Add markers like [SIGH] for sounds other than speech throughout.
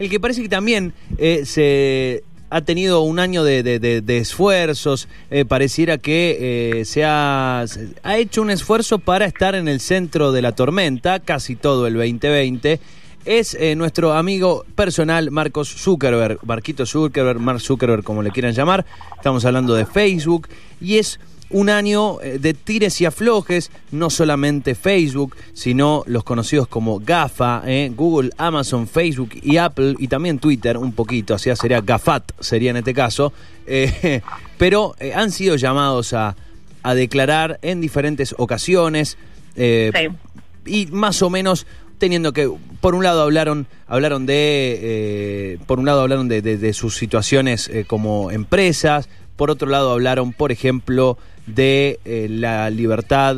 El que parece que también eh, se ha tenido un año de, esfuerzos, eh, pareciera que eh, se, ha, se ha hecho un esfuerzo para estar en el centro de la tormenta, casi todo el 2020, es nuestro amigo personal Marcos Zuckerberg, Marquito Zuckerberg, Mark Zuckerberg, como le quieran llamar, estamos hablando de Facebook, y es un año eh, de tires y aflojes, no solamente Facebook, sino los conocidos como GAFA, eh, Google, Amazon, Facebook y Apple, y también Twitter, un poquito, así sería GAFAT, sería en este caso, eh, [LAUGHS] pero eh, han sido llamados a, a declarar en diferentes ocasiones, y más o menos teniendo que por un lado hablaron hablaron de por un lado hablaron de, de- de sus situaciones como empresas por otro lado hablaron por ejemplo de eh, la libertad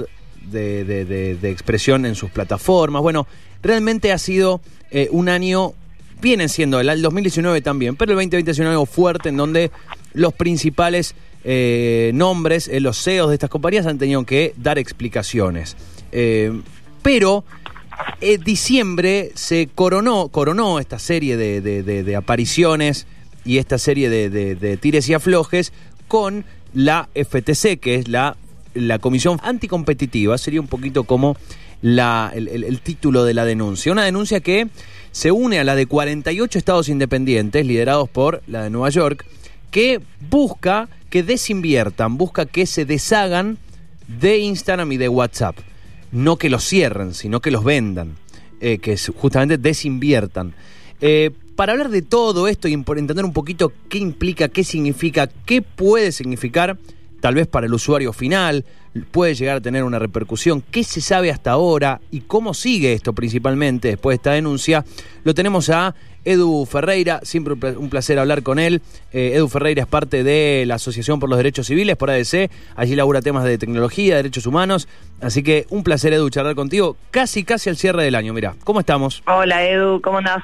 de, expresión en sus plataformas. Bueno realmente ha sido eh, un año viene siendo el, el 2019 también pero el 2020 ha sido un año fuerte en donde los principales eh, nombres los CEOs de estas compañías han tenido que dar explicaciones. Pero eh, diciembre se coronó, coronó esta serie de, apariciones y esta serie de- de tires y aflojes con la FTC, que es la, la Comisión Anticompetitiva, sería un poquito como la, el, título de la denuncia. Una denuncia que se une a la de 48 estados independientes, liderados por la de Nueva York, que busca que desinviertan, busca que se deshagan de Instagram y de WhatsApp no que los cierren, sino que los vendan, eh, que justamente desinviertan. Eh, para hablar de todo esto y entender un poquito qué implica, qué significa, qué puede significar, tal vez para el usuario final, puede llegar a tener una repercusión, qué se sabe hasta ahora y cómo sigue esto principalmente después de esta denuncia, lo tenemos a Edu Ferreira, siempre un placer hablar con él. Eh, Edu Ferreira es parte de la Asociación por los Derechos Civiles, por ADC, allí labura temas de tecnología, derechos humanos, así que un placer Edu charlar contigo, casi casi al cierre del año, mira, ¿cómo estamos? Hola Edu, ¿cómo andás?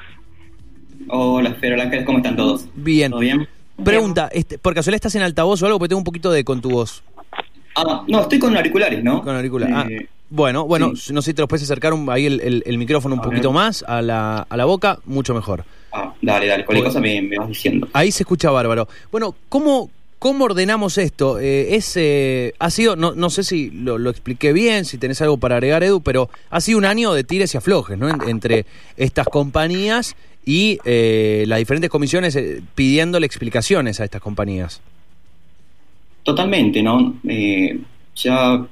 Hola, Fer, hola, Ángeles, ¿cómo están todos? Bien. ¿Todo bien? Pregunta, este, por casualidad estás en altavoz o algo, porque tengo un poquito de con tu voz. Ah, no, estoy con auriculares, ¿no? Con auricular. Ah, Eh, bueno, bueno, sí. no sé si te los puedes acercar un- ahí el, el- el micrófono un A poquito ver. más a la, a la boca, mucho mejor. ah, dale, dale, cualquier cosa me, me vas diciendo. Ahí se escucha bárbaro. Bueno, ¿cómo, cómo ordenamos esto? Eh, es, eh, ha sido, no, no sé si lo, expliqué bien, si tenés algo para agregar, Edu, pero ha sido un año de tires y aflojes, ¿no? En- entre estas compañías y eh, las diferentes comisiones eh, pidiéndole explicaciones a estas compañías. Totalmente, ¿no? Ya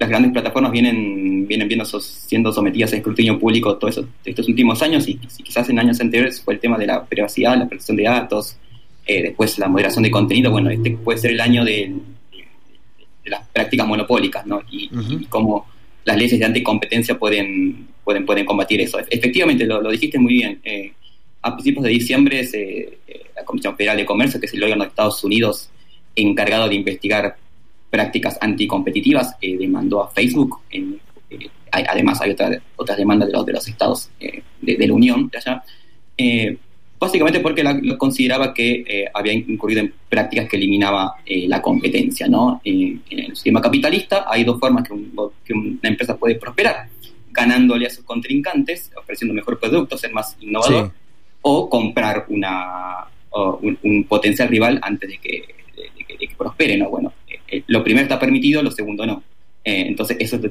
las grandes plataformas vienen, vienen viendo sos- siendo sometidas a escrutinio público todos estos últimos años y quizás en años anteriores fue el tema de la privacidad, la protección de datos, eh, después la moderación de contenido. Bueno, este puede ser el año de, las prácticas monopólicas, ¿no? Y, cómo las leyes de anticompetencia pueden, pueden, pueden combatir eso. Efectivamente, lo, lo dijiste muy bien. eh, a principios de diciembre se- eh, la Comisión Federal de Comercio, que es el órgano de Estados Unidos encargado de investigar prácticas anticompetitivas, eh, demandó a Facebook. eh, hay- además, hay otra- otras demandas de los, de los estados de, de la Unión de allá. Básicamente porque la- lo consideraba que eh, había incurrido en prácticas que eliminaba eh, la competencia. ¿no? Eh, en el sistema capitalista hay dos formas que, un- que una empresa puede prosperar. Ganándole a sus contrincantes, ofreciendo mejor producto, ser más innovador, Sí. o comprar una, o un, un potencial rival antes de que, de, de que, de que prospere, ¿no? Bueno, eh, eh, lo primero está permitido, lo segundo no. Eh, entonces, eso es de,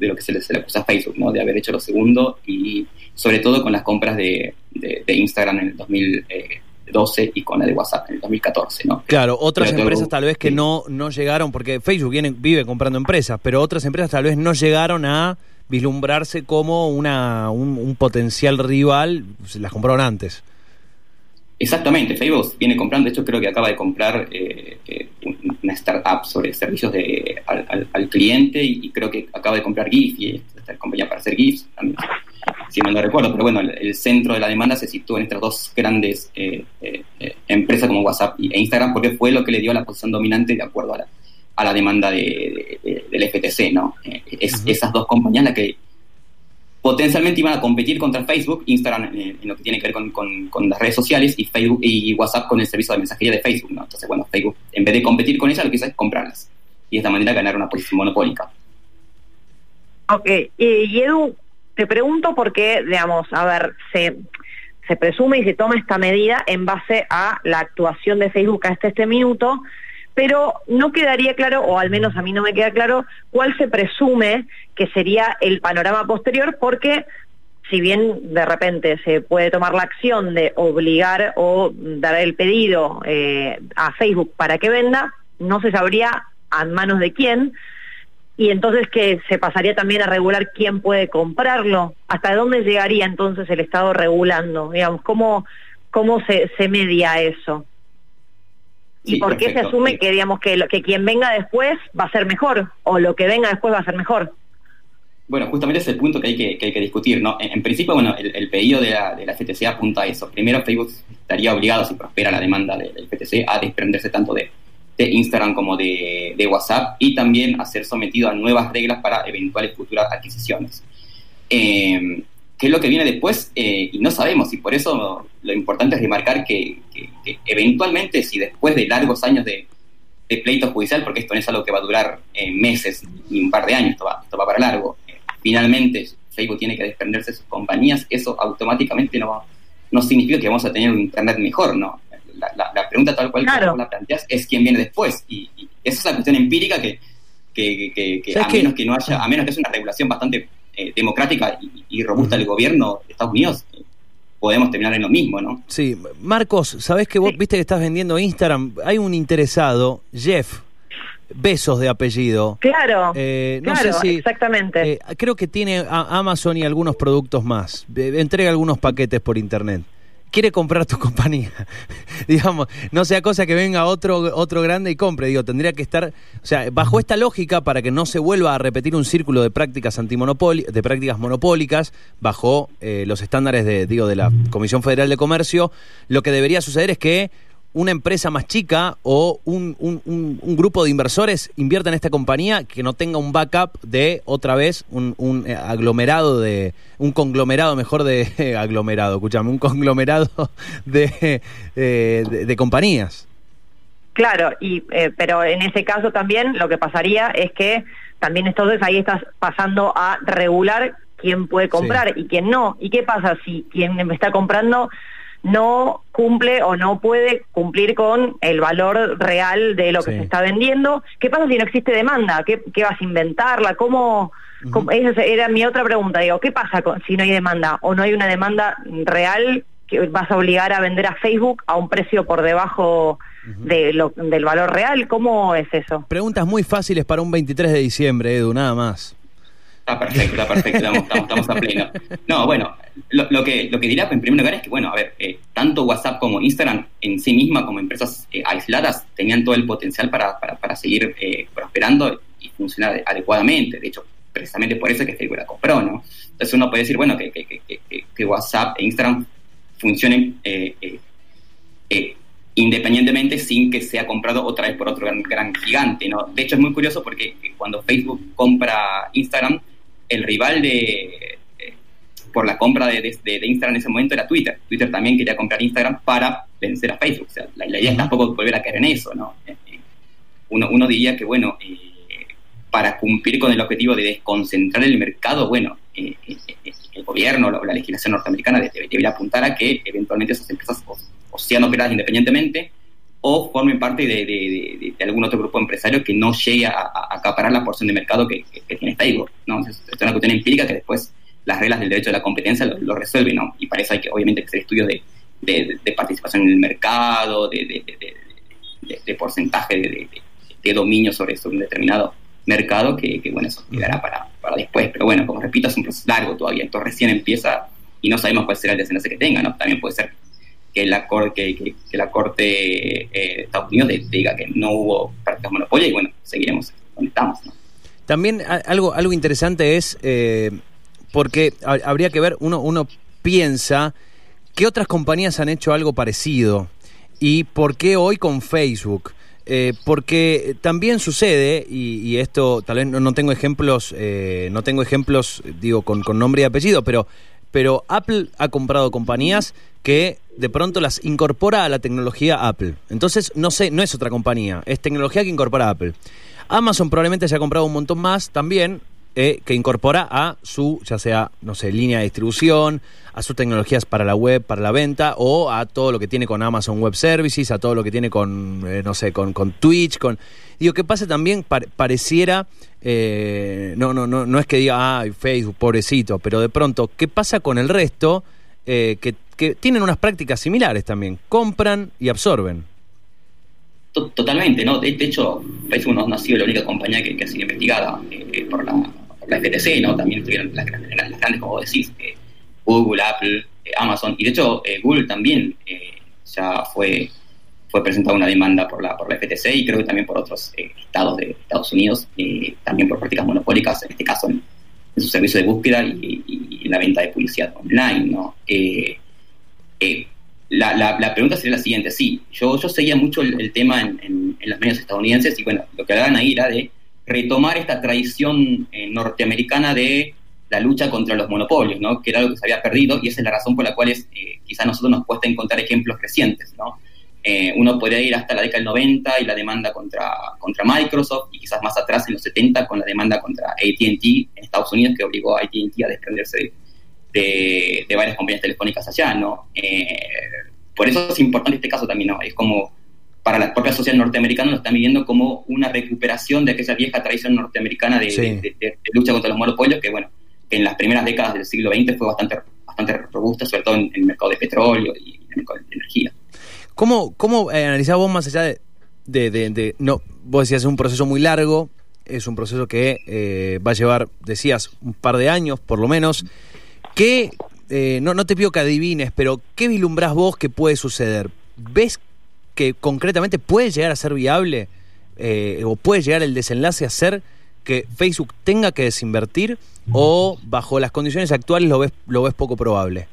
de lo que se le, se le acusa a Facebook, ¿no? De haber hecho lo segundo y sobre todo con las compras de, de- de Instagram en el 2012 y con la de WhatsApp en el 2014, ¿no? Claro, otras Pero empresas tengo- tal vez que sí. no, no llegaron, porque Facebook viene, vive comprando empresas, pero otras empresas tal vez no llegaron a vislumbrarse como una, un, un potencial rival, se las compraron antes. Exactamente, Facebook viene comprando, de hecho creo que acaba de comprar eh, eh, un- una startup sobre servicios de, al, al- al cliente y, creo que acaba de comprar GIF y esta compañía para hacer GIFs, también, si mal no recuerdo, pero bueno, el, el centro de la demanda se sitúa en estas dos grandes eh, eh, empresas como WhatsApp e Instagram porque fue lo que le dio la posición dominante de acuerdo a la, a la demanda de, de- de- del FTC, ¿no? Eh, es. Esas dos compañías las que potencialmente iban a competir contra Facebook, Instagram eh, en lo que tiene que ver con, las redes sociales y Facebook y WhatsApp con el servicio de mensajería de Facebook, ¿no? Entonces, bueno, Facebook, en vez de competir con ellas, lo que hizo es comprarlas. Y de esta manera ganar una posición monopólica. Ok, y, Edu, te pregunto porque, digamos, a ver, se presume y se toma esta medida en base a la actuación de Facebook hasta este minuto, pero no quedaría claro, o al menos a mí no me queda claro, cuál se presume que sería el panorama posterior, porque si bien de repente se puede tomar la acción de obligar o dar el pedido eh, a Facebook para que venda, no se sabría a manos de quién, y entonces que se pasaría también a regular quién puede comprarlo, hasta dónde llegaría entonces el Estado regulando, digamos, cómo, cómo se, se media eso. ¿Y por qué se asume que digamos que, que quien venga después va a ser mejor o lo que venga después va a ser mejor? Bueno, justamente es el punto que hay que, que hay que discutir, ¿no? En, principio, bueno, el, pedido de la, de la FTC apunta a eso. Primero, Facebook estaría obligado, si prospera la demanda del FTC, a desprenderse tanto de, de Instagram como de, WhatsApp y también a ser sometido a nuevas reglas para eventuales futuras adquisiciones. Eh, ¿Qué es lo que viene después? Eh, y no sabemos, y por eso lo importante es remarcar que, eventualmente, si después de largos años de, pleito judicial, porque esto no es algo que va a durar eh, meses ni un par de años, esto va, esto va para largo, finalmente Facebook tiene que desprenderse de sus compañías, eso automáticamente no, no significa que vamos a tener un Internet mejor, ¿no? la, pregunta tal cual que la planteas es quién viene después. Y, esa es la cuestión empírica que, a menos que no haya, a menos que es una regulación bastante eh, democrática y, robusta del gobierno de Estados Unidos, eh, podemos terminar en lo mismo, ¿no? Sí, Marcos, ¿sabés que vos viste que estás vendiendo Instagram? Hay un interesado, Jeff, Besos de apellido. Claro, eh, no sé si, exactamente. creo que tiene Amazon y algunos productos más. entrega algunos paquetes por internet quiere comprar tu [LAUGHS] compañía. Digamos, no sea cosa que venga otro, otro grande y compre. Digo, tendría que estar, o sea, bajo esta lógica, para que no se vuelva a repetir un círculo de prácticas de prácticas monopólicas, bajo eh, los estándares de, digo, de la Comisión Federal de Comercio, lo que debería suceder es que una empresa más chica o un, un, grupo de inversores invierta en esta compañía que no tenga un backup de otra vez un, eh, aglomerado de un conglomerado mejor de [LAUGHS] aglomerado escúchame un conglomerado [LAUGHS] de, eh, de, compañías. Claro y eh, pero en ese caso también lo que pasaría es que también entonces ahí estás pasando a regular quién puede comprar y quién no. Y qué pasa si quien me está comprando no cumple o no puede cumplir con el valor real de lo que se está vendiendo. ¿Qué pasa si no existe demanda? ¿Qué, vas a inventarla? ¿Cómo, Esa era mi otra pregunta. Digo, ¿qué pasa con, si no hay demanda o no hay una demanda real que vas a obligar a vender a Facebook a un precio por debajo de lo, del valor real? ¿Cómo es eso? Preguntas muy fáciles para un 23 de diciembre, Edu, nada más. Está perfecto, está perfecto, estamos, a pleno. No, bueno, lo, que, lo que diría en primer lugar es que, bueno, a ver, eh, tanto WhatsApp como Instagram en sí misma, como empresas eh, aisladas, tenían todo el potencial para, para, seguir eh, prosperando y funcionar adecuadamente. De hecho, precisamente por eso es que Facebook la compró, ¿no? Entonces uno puede decir, bueno, que, que, WhatsApp e Instagram funcionen independientemente sin que sea comprado otra vez por otro gran, gran, gigante, ¿no? De hecho, es muy curioso porque cuando Facebook compra Instagram, el rival de, por la compra de, de, Instagram en ese momento era Twitter. Twitter también quería comprar Instagram para vencer a Facebook. O sea, la, idea es tampoco volver a caer en eso, ¿no? Eh, eh, uno, uno diría que, bueno, eh, para cumplir con el objetivo de desconcentrar el mercado, bueno, el gobierno o la legislación norteamericana debería apuntar a que eventualmente esas empresas o, sean operadas independientemente o formen parte de, algún otro grupo empresario que no llegue a, acaparar la porción de mercado que, tiene Facebook. ¿no? es una cuestión empírica que después las reglas del derecho de la competencia lo, resuelven, ¿no? Y para eso hay que, obviamente, hacer estudios de, participación en el mercado, de, porcentaje de, dominio sobre, sobre un determinado mercado, que, bueno, eso quedará para, para después. Pero bueno, como repito, es un proceso largo todavía. Esto recién empieza y no sabemos cuál será el desenlace que tenga, ¿no? También puede ser que la, que, que, la Corte eh, de Estados Unidos diga que no hubo prácticas monopolio y bueno, seguiremos donde estamos. También algo, algo interesante es, eh, porque habría que ver, uno, uno piensa qué otras compañías han hecho algo parecido y por qué hoy con Facebook. Eh, porque también sucede, y, esto tal vez no, tengo ejemplos, no tengo ejemplos, digo, con, con nombre y apellido, pero pero Apple ha comprado compañías que de pronto las incorpora a la tecnología Apple. Entonces, no sé, no es otra compañía, es tecnología que incorpora Apple. Amazon probablemente se ha comprado un montón más también, eh, que incorpora a su, ya sea, no sé, línea de distribución, a sus tecnologías para la web, para la venta, o a todo lo que tiene con Amazon Web Services, a todo lo que tiene con, eh, no sé, con, con Twitch, con... Digo, ¿qué pasa también? pareciera, eh, no, no, no, no es que diga, ay, Facebook, pobrecito, pero de pronto, ¿qué pasa con el resto que, que tienen unas prácticas similares también? Compran y absorben. Totalmente, ¿no? De, hecho, Facebook no, ha sido la única compañía que, ha sido investigada eh, por, la, FTC, ¿no? También estuvieron las, grandes, como decís, eh, Google, Apple, eh, Amazon, y de hecho Google también ya fue fue presentada una demanda por la, por la FTC y creo que también por otros estados de Estados Unidos, también por prácticas monopólicas, en este caso en, su servicio de búsqueda y, en la venta de publicidad online, ¿no? la, la, pregunta sería la siguiente, sí, yo, yo seguía mucho el, tema en, en, los medios estadounidenses y bueno, lo que hablaban ahí era de retomar esta tradición eh, norteamericana de la lucha contra los monopolios, ¿no? que era algo que se había perdido y esa es la razón por la cual es, eh, a nosotros nos cuesta encontrar ejemplos recientes. ¿no? Eh, uno puede ir hasta la década del 90 y la demanda contra, contra Microsoft y quizás más atrás en los 70 con la demanda contra ATT en Estados Unidos que obligó a ATT a desprenderse de de, varias compañías telefónicas allá, ¿no? Eh, por eso es importante este caso también, ¿no? Es como para la propia sociedad norteamericana lo están viviendo como una recuperación de aquella vieja tradición norteamericana de, lucha contra los monopolios que, bueno, que en las primeras décadas del siglo XX fue bastante, bastante robusta, sobre todo en, el mercado de petróleo y en el mercado de energía. ¿Cómo, cómo eh, analizás vos más allá de, de, no, vos decías es un proceso muy largo, es un proceso que eh, va a llevar, decías, un par de años por lo menos. ¿Qué, eh, no, no te pido que adivines, pero qué vislumbrás vos que puede suceder? ¿Ves que concretamente puede llegar a ser viable eh, o puede llegar el desenlace a ser que Facebook tenga que desinvertir o bajo las condiciones actuales lo ves, lo ves poco probable?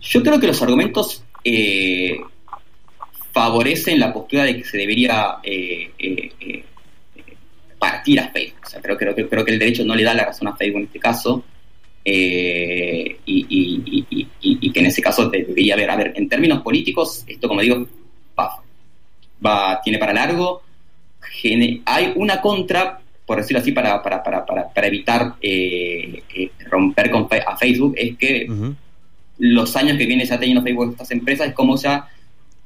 Yo creo que los argumentos eh, favorecen la postura de que se debería partir a Facebook. creo, creo, creo que el derecho no le da la razón a Facebook en este caso. Eh, y, que en ese caso debería haber, a ver, en términos políticos, esto como digo, va, tiene para largo, hay una contra, por decirlo así, para, para, para, para, evitar eh, eh, romper con a Facebook, es que los años que viene ya teniendo Facebook estas empresas es como ya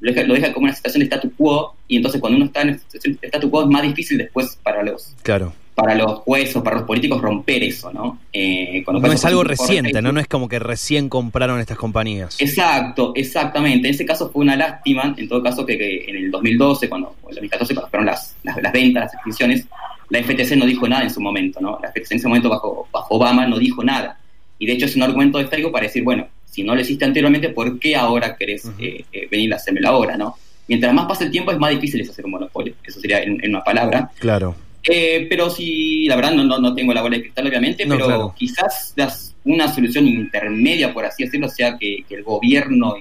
lo deja, lo deja, como una situación de statu quo y entonces cuando uno está en situación de statu quo es más difícil después para los claro para los jueces o para los políticos romper eso, ¿no? Eh, no es algo reciente, ¿no? No es como que recién compraron estas compañías. Exacto, exactamente. En ese caso fue una lástima, en todo caso, que, en el 2012, cuando, en el 2014, cuando fueron las, las, ventas, las adquisiciones, la FTC no dijo nada en su momento, ¿no? La FTC en ese momento bajo, bajo Obama no dijo nada. Y de hecho es un argumento de Facebook para decir, bueno, si no lo hiciste anteriormente, ¿por qué ahora querés eh, eh, venir a hacérmelo ahora, no? Mientras más pasa el tiempo es más difícil hacer un monopolio. Eso sería en una palabra. Claro. Eh, pero sí, la verdad no, no, tengo la bola de cristal, obviamente, pero quizás una solución intermedia, por así decirlo, sea que, el gobierno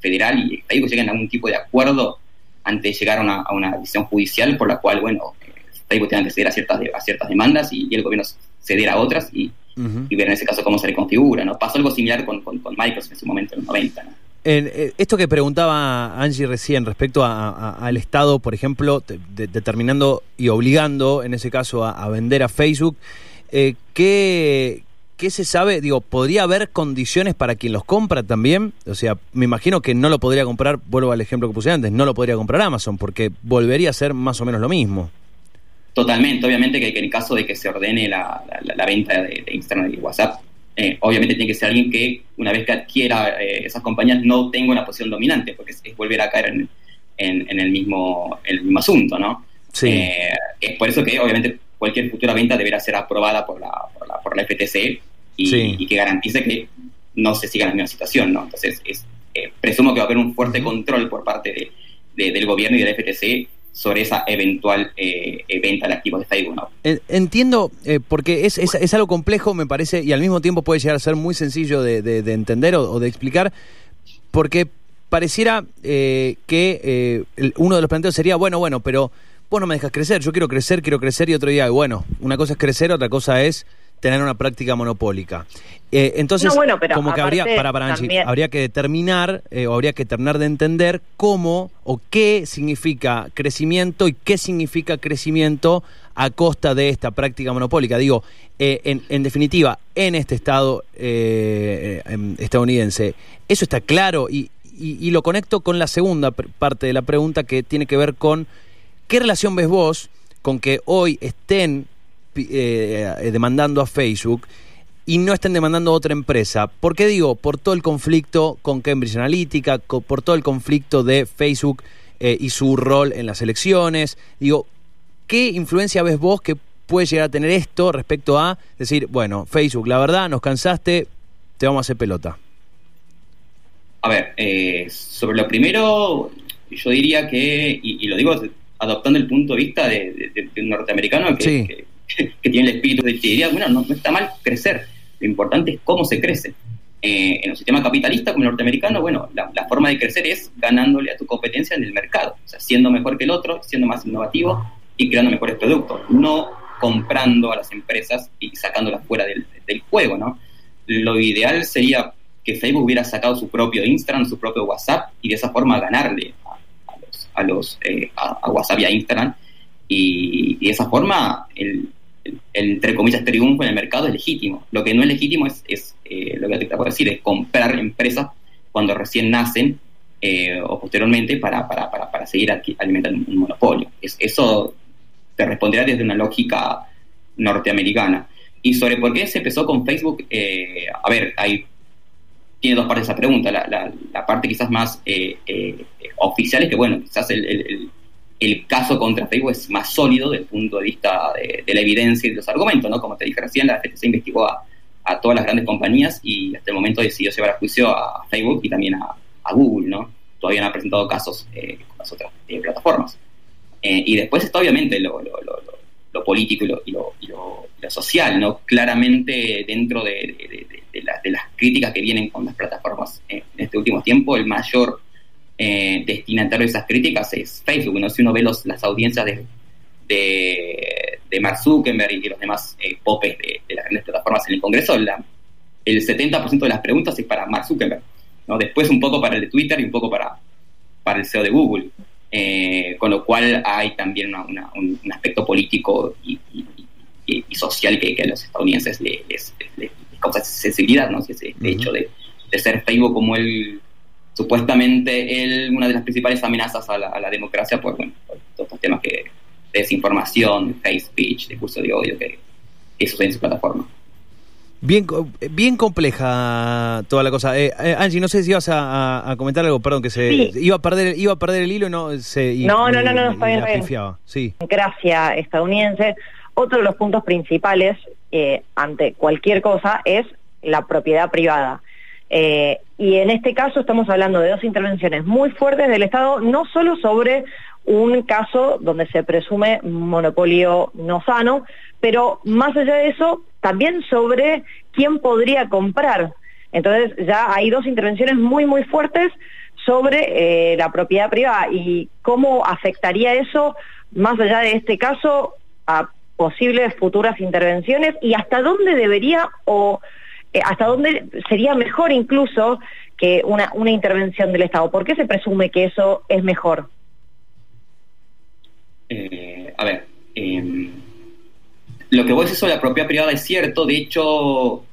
federal y Facebook lleguen a algún tipo de acuerdo antes de llegar a una, decisión judicial por la cual, bueno, eh, Facebook tenga que ceder a ciertas, a ciertas demandas y, el gobierno ceder a otras y, ver en ese caso cómo se reconfigura, ¿no? Pasó algo similar con, con, con Microsoft en su momento, en los 90, ¿no? Eh, esto que preguntaba Angie recién respecto al Estado, por ejemplo, determinando y obligando, en ese caso, a, vender a Facebook, eh, ¿qué, se sabe? Digo, ¿podría haber condiciones para quien los compra también? O sea, me imagino que no lo podría comprar, vuelvo al ejemplo que puse antes, no lo podría comprar Amazon, porque volvería a ser más o menos lo mismo. Totalmente, obviamente que, en el caso de que se ordene la, venta de Instagram y WhatsApp, eh, obviamente tiene que ser alguien que una vez que adquiera eh, esas compañías no tenga una posición dominante, porque es, volver a caer en, en, el, mismo, el mismo asunto, ¿no? Sí. Eh, es por eso que obviamente cualquier futura venta deberá ser aprobada por la, por la, por la FTC y, que garantice que no se siga en la misma situación, ¿no? Entonces, es, presumo que va a haber un fuerte control por parte de, del gobierno y de la FTC sobre esa eventual eh, venta de activos de Facebook. Entiendo, eh, porque es, es, algo complejo, me parece, y al mismo tiempo puede llegar a ser muy sencillo de, entender o, de explicar, porque pareciera eh, que uno de los planteos sería, bueno, bueno, pero vos no me dejas crecer, yo quiero crecer, quiero crecer, y otro día, bueno, una cosa es crecer, otra cosa es tener una práctica monopólica. Eh, entonces, como que habría, para, para habría que determinar eh, o habría que terminar de entender cómo o qué significa crecimiento y qué significa crecimiento a costa de esta práctica monopólica. Digo, eh, en, definitiva, en este Estado eh, em, estadounidense, eso está claro y, lo conecto con la segunda parte de la pregunta que tiene que ver con qué relación ves vos con que hoy estén demandando a Facebook y no estén demandando a otra empresa. ¿Por qué digo? Por todo el conflicto con Cambridge Analytica, por todo el conflicto de Facebook y su rol en las elecciones. Digo, ¿Qué influencia ves vos que puede llegar a tener esto respecto a decir, bueno, Facebook, la verdad, nos cansaste, te vamos a hacer pelota? A ver, eh, sobre lo primero, yo diría que, y, lo digo adoptando el punto de vista de, un norteamericano que, tiene el espíritu de diría, bueno, no, está mal crecer, lo importante es cómo se crece. Eh, en un sistema capitalista como el norteamericano, bueno, la, la, forma de crecer es ganándole a tu competencia en el mercado, o sea, siendo mejor que el otro, siendo más innovativo, y creando mejores productos, no comprando a las empresas y sacándolas fuera del, juego, ¿no? Lo ideal sería que Facebook hubiera sacado su propio Instagram, su propio WhatsApp y de esa forma ganarle a, los, eh, a, WhatsApp y a Instagram y, de esa forma el, entre comillas triunfo en el mercado es legítimo. Lo que no es legítimo es, es eh, lo que te puedo decir, es comprar empresas cuando recién nacen eh, o posteriormente para, para, para, para seguir alimentando un monopolio. Es, eso te responderá desde una lógica norteamericana. Y sobre por qué se empezó con Facebook, eh, a ver, hay, tiene dos partes esa pregunta. La, parte quizás más eh, eh, oficial es que, bueno, quizás el, caso contra Facebook es más sólido desde el punto de vista de, la evidencia y de los argumentos, ¿no? Como te dije recién, la FTC investigó a, todas las grandes compañías y hasta el momento decidió llevar a juicio a Facebook y también a, Google, ¿no? Todavía no ha presentado casos con las otras plataformas. Eh, y después está obviamente lo, político y lo, social, ¿no? Claramente dentro de, las críticas que vienen con las plataformas en este último tiempo, el mayor eh, destinatario de esas críticas es Facebook, ¿no? Si uno ve los, las audiencias de, de, Mark Zuckerberg y de los demás eh, popes de, las grandes plataformas en el Congreso, el 70% de las preguntas es para Mark Zuckerberg, ¿no? Después un poco para el de Twitter y un poco para, para el CEO de Google. Eh, con lo cual hay también un, aspecto político y, social que, a los estadounidenses les, causa sensibilidad, ¿no? Ese, hecho de, ser Facebook como el supuestamente el, una de las principales amenazas a la, democracia, pues bueno, todos estos temas que desinformación, hate speech, discurso de odio que, que sucede en su plataforma. Bien, bien compleja toda la cosa. Eh, eh, Angie, no sé si ibas a, comentar algo, perdón, que se iba a perder iba a perder el hilo y no se no, no, no, no, está bien, Sí. Gracia estadounidense. Otro de los puntos principales eh, ante cualquier cosa es la propiedad privada. Y en este caso estamos hablando de dos intervenciones muy fuertes del Estado, no solo sobre un caso donde se presume monopolio no sano, pero más allá de eso, también sobre quién podría comprar. Entonces ya hay dos intervenciones muy, muy fuertes sobre eh, la propiedad privada y cómo afectaría eso, más allá de este caso, a posibles futuras intervenciones y hasta dónde debería o eh, hasta dónde sería mejor incluso que una, una intervención del Estado. ¿Por qué se presume que eso es mejor? Eh, a ver, em, lo que vos decís sobre la propiedad privada es cierto, de hecho,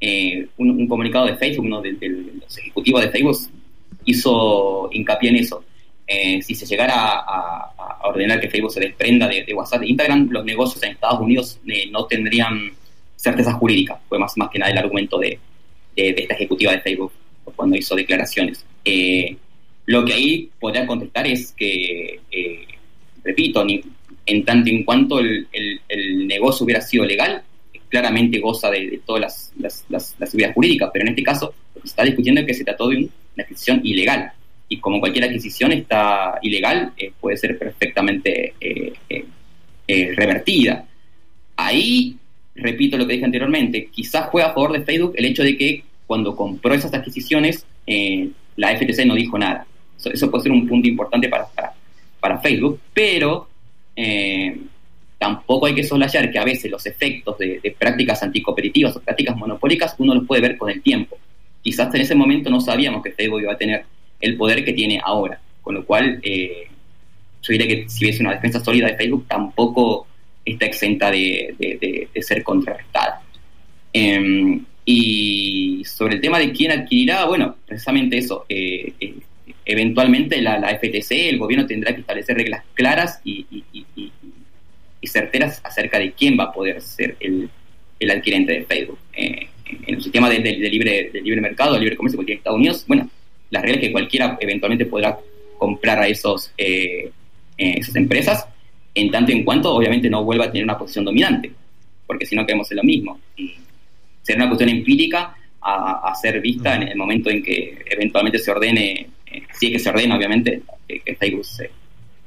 eh, un, comunicado de Facebook, uno de, los ejecutivos de Facebook, hizo hincapié en eso. Eh, si se llegara a, ordenar que Facebook se desprenda de, WhatsApp e Instagram, los negocios en Estados Unidos eh, no tendrían certeza jurídica. Fue más, más que nada el argumento de, esta ejecutiva de Facebook cuando hizo declaraciones. lo que ahí podría contestar es que, repito, ni, en tanto en cuanto el, negocio hubiera sido legal, claramente goza de, todas las, las, seguridad jurídica, pero en este caso lo que se está discutiendo es que se trató de una adquisición ilegal. Y como cualquier adquisición está ilegal, eh, puede ser perfectamente eh, eh, revertida. Ahí, repito lo que dije anteriormente, quizás fue a favor de Facebook el hecho de que cuando compró esas adquisiciones, la FTC no dijo nada. Eso, puede ser un punto importante para, para, para Facebook, pero eh, tampoco hay que soslayar que a veces los efectos de, prácticas anticompetitivas o prácticas monopólicas uno los puede ver con el tiempo. Quizás en ese momento no sabíamos que Facebook iba a tener el poder que tiene ahora, con lo cual eh, yo diría que si hubiese una defensa sólida de Facebook tampoco está exenta de, ser contrarrestada. Em, y sobre el tema de quién adquirirá, bueno, precisamente eso. Eh, eh, eventualmente la, FTC, el gobierno tendrá que establecer reglas claras y, certeras acerca de quién va a poder ser el, adquirente de Facebook. Eh, en el sistema de, libre, de libre mercado, de libre comercio tiene Estados Unidos, bueno, las reglas que cualquiera eventualmente podrá comprar a esos, esas empresas, en tanto en cuanto obviamente no vuelva a tener una posición dominante, porque si no quedamos en lo mismo. Y, será una cuestión empírica a, ser vista en el momento en que eventualmente se ordene, eh, si es que se ordena, obviamente, que, Facebook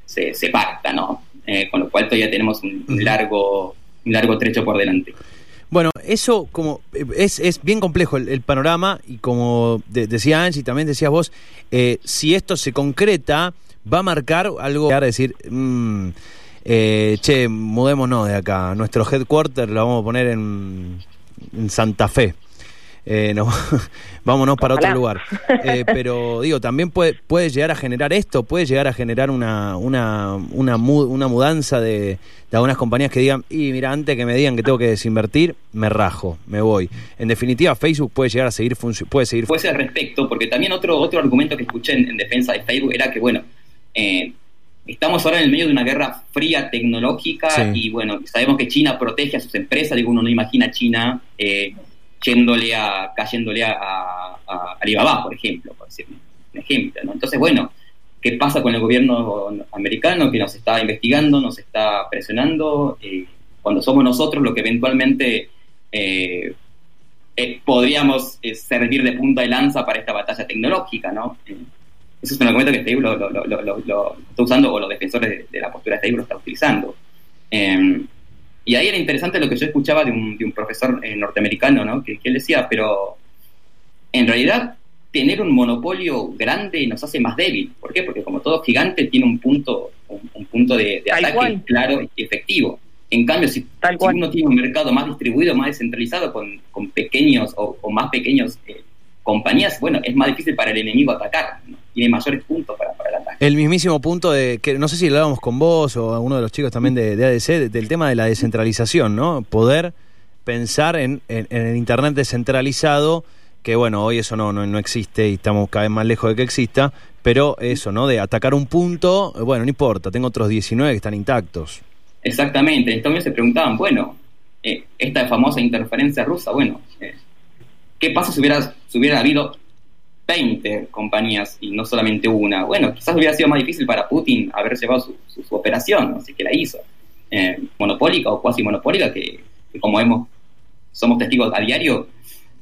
se, se, parta, ¿no? Eh, con lo cual todavía tenemos un, largo, un largo trecho por delante. Bueno, eso como es, es bien complejo el, panorama y como decía Angie, también decías vos, eh, si esto se concreta, va a marcar algo, a decir, mmm, che, mudémonos de acá, nuestro headquarter lo vamos a poner en en Santa Fe. Eh, no, [LAUGHS] vámonos para otro lugar. Eh, pero digo, también puede, puede llegar a generar esto, puede llegar a generar una, una, una, una mudanza de, algunas compañías que digan, y mira, antes que me digan que tengo que desinvertir, me rajo, me voy. En definitiva, Facebook puede llegar a seguir puede seguir Puede ser al respecto, porque también otro, otro argumento que escuché en, defensa de Facebook era que, bueno, eh, estamos ahora en el medio de una guerra fría tecnológica y bueno, sabemos que China protege a sus empresas, digo, uno no imagina a China eh, yéndole a, cayéndole a, a, Alibaba, por ejemplo, por decir un ejemplo, ¿no? Entonces, bueno, ¿qué pasa con el gobierno americano que nos está investigando, nos está presionando? Eh, cuando somos nosotros lo que eventualmente eh, podríamos servir de punta de lanza para esta batalla tecnológica, ¿no? Eso es un argumento que lo, está usando o los defensores de, la postura de Facebook lo están utilizando. Em, y ahí era interesante lo que yo escuchaba de un, de un profesor eh, norteamericano, ¿no? que, él decía, pero en realidad tener un monopolio grande nos hace más débil. ¿Por qué? Porque como todo gigante tiene un punto, un, punto de, ataque claro y efectivo. En cambio, si, uno tiene un mercado más distribuido, más descentralizado, con, con pequeños o, más pequeños eh, compañías, bueno, es más difícil para el enemigo atacar. ¿no? tiene mayores puntos para, para el ataque. El mismísimo punto de que no sé si hablábamos con vos o alguno de los chicos también de, ADC, del tema de la descentralización, ¿no? Poder pensar en, el Internet descentralizado, que bueno, hoy eso no, no, existe y estamos cada vez más lejos de que exista, pero eso, ¿no? De atacar un punto, bueno, no importa, tengo otros 19 que están intactos. Exactamente, entonces se preguntaban, bueno, eh, esta famosa interferencia rusa, bueno, eh, ¿qué pasa si hubiera, hubiera habido 20 compañías y no solamente una. Bueno, quizás hubiera sido más difícil para Putin haber llevado su, operación, así que la hizo. Eh, monopólica o cuasi monopólica, que, como vemos, somos testigos a diario,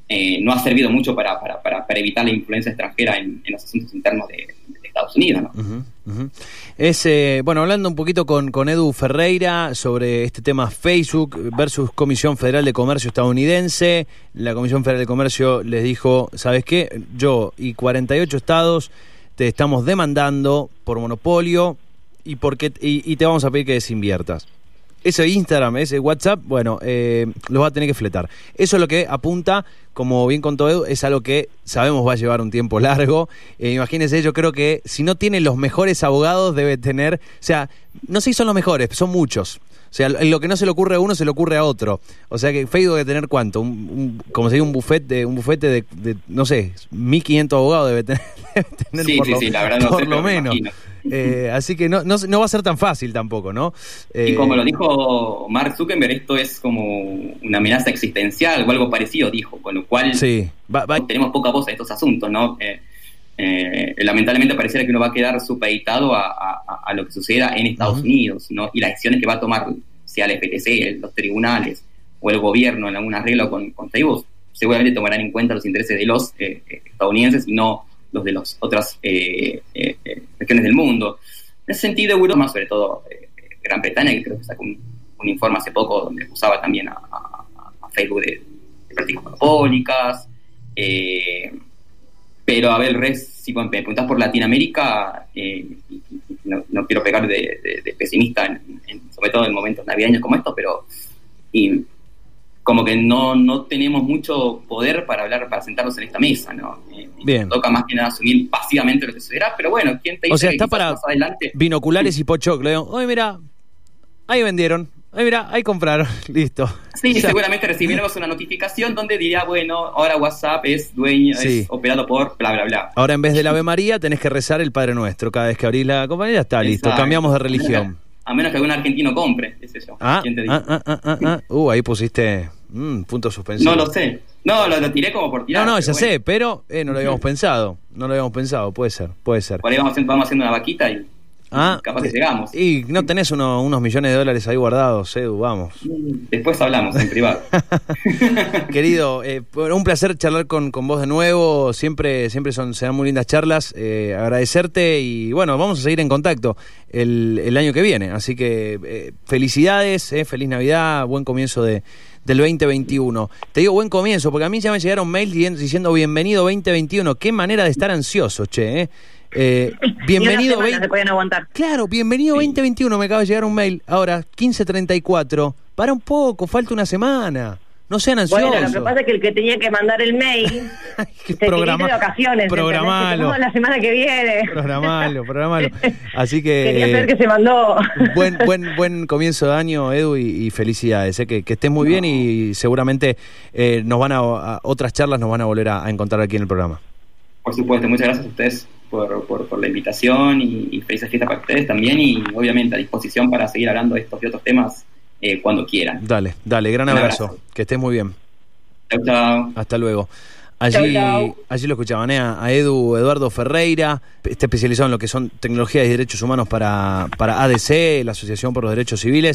eh, no ha servido mucho para, evitar la influencia extranjera en, los asuntos internos de, Estados Unidos. Es, eh, bueno, hablando un poquito con, con Edu Ferreira sobre este tema Facebook versus Comisión Federal de Comercio estadounidense. La Comisión Federal de Comercio les dijo, ¿sabes qué? Yo y 48 estados te estamos demandando por monopolio y, porque, y te vamos a pedir que desinviertas ese Instagram, ese WhatsApp, bueno, eh, los va a tener que fletar. Eso es lo que apunta, como bien contó Edu, es algo que sabemos va a llevar un tiempo largo. Eh, imagínense, yo creo que si no tiene los mejores abogados, debe tener, o sea, no sé si son los mejores, son muchos. O sea, lo que no se le ocurre a uno se le ocurre a otro. O sea que Facebook debe tener cuánto, un, como se dice, un bufete, un bufete de, no sé, 1500 abogados [LAUGHS] debe tener, sí, por, sí, lo, sí, la verdad no por lo menos. Eh, así que no, no, va a ser tan fácil tampoco, ¿no? y como lo dijo Mark Zuckerberg, esto es como una amenaza existencial o algo parecido, dijo, con lo cual sí, tenemos poca voz en estos asuntos, ¿no? Eh, eh, lamentablemente pareciera que uno va a quedar supeditado a, lo que suceda en Estados Unidos, ¿no? Y las decisiones que va a tomar, sea el FTC, los tribunales o el gobierno en algún arreglo con, con Facebook, seguramente tomarán en cuenta los intereses de los eh, eh, estadounidenses y no los de las otras regiones del mundo. En ese sentido, Europa, sobre todo Gran Bretaña, que creo que sacó un, informe hace poco donde acusaba también a, Facebook de, de prácticas monopólicas, eh, pero a ver, Res, si me preguntas por Latinoamérica, eh, no, quiero pegar de, pesimista, sobre todo en momentos navideños como estos, pero y, como que no, no tenemos mucho poder para hablar, para sentarnos en esta mesa, ¿no? Eh, Bien. Toca más que nada asumir pasivamente lo que sucederá, pero bueno, ¿quién te dice o sea, está para adelante? binoculares y pochoclo. Oye, mira, ahí vendieron, Ay, mira, ahí compraron, [LAUGHS] listo. Sí, Ya. seguramente recibiremos una notificación donde diría, bueno, ahora WhatsApp es dueño, Sí. es operado por bla, bla, bla. Ahora en vez del Ave María tenés que rezar el Padre Nuestro cada vez que abrís la compañía, está, listo, cambiamos de religión. [LAUGHS] A menos que algún argentino compre, qué sé yo. Ah, ¿Quién te dice? ah, ah, ah, ah, ah. Uh, ahí pusiste mm, punto suspensivo. No lo sé. No, lo, lo tiré como por tirar. No, no, ya bueno. sé, pero eh, no lo habíamos [LAUGHS] pensado. No lo habíamos pensado, puede ser, puede ser. Por ahí vamos haciendo, vamos haciendo una vaquita y Ah, [LAUGHS] capaz que llegamos. Y no tenés uno- unos millones de dólares ahí guardados, Edu, vamos. Después hablamos en privado. [LAUGHS] Querido, eh, un placer charlar con, con vos de nuevo. Siempre, siempre son, se dan muy lindas charlas. Eh, agradecerte y bueno, vamos a seguir en contacto el, el año que viene. Así que eh, felicidades, eh, feliz Navidad, buen comienzo de, del 2021. Te digo buen comienzo porque a mí ya me llegaron mails di- diciendo bienvenido 2021. Qué manera de estar ansioso, che. Eh. Eh, [LAUGHS] bienvenido Ni una semana 20 se podían aguantar. Claro, bienvenido Sí. 2021, me acaba de llegar un mail. Ahora, 1534. Para un poco, falta una semana. No sean ansiosos. Bueno, lo que pasa es que el que tenía que mandar el mail [LAUGHS] que se programa- quería de vacaciones. programalo. Que, "No, la semana que viene. Programalo, programalo. [LAUGHS] Así Quería que saber que se mandó. buen, buen, buen comienzo de año, Edu, y, y felicidades. eh, que, que estés muy bien y seguramente eh, nos van a, a- otras charlas nos van a volver a, a encontrar aquí en el programa. Por supuesto, muchas gracias a ustedes por, por, por la invitación y, y felices fiestas para ustedes también y obviamente a disposición para seguir hablando de estos y otros temas eh, cuando quieran. Dale, dale, gran abrazo. abrazo. Que estés muy bien. Chao, chao. Hasta luego. Allí, Chau, chau. allí lo escuchaban ¿eh? a a Edu Eduardo Ferreira, está especializado en lo que son tecnologías y derechos humanos para, para ADC, la Asociación por los Derechos Civiles.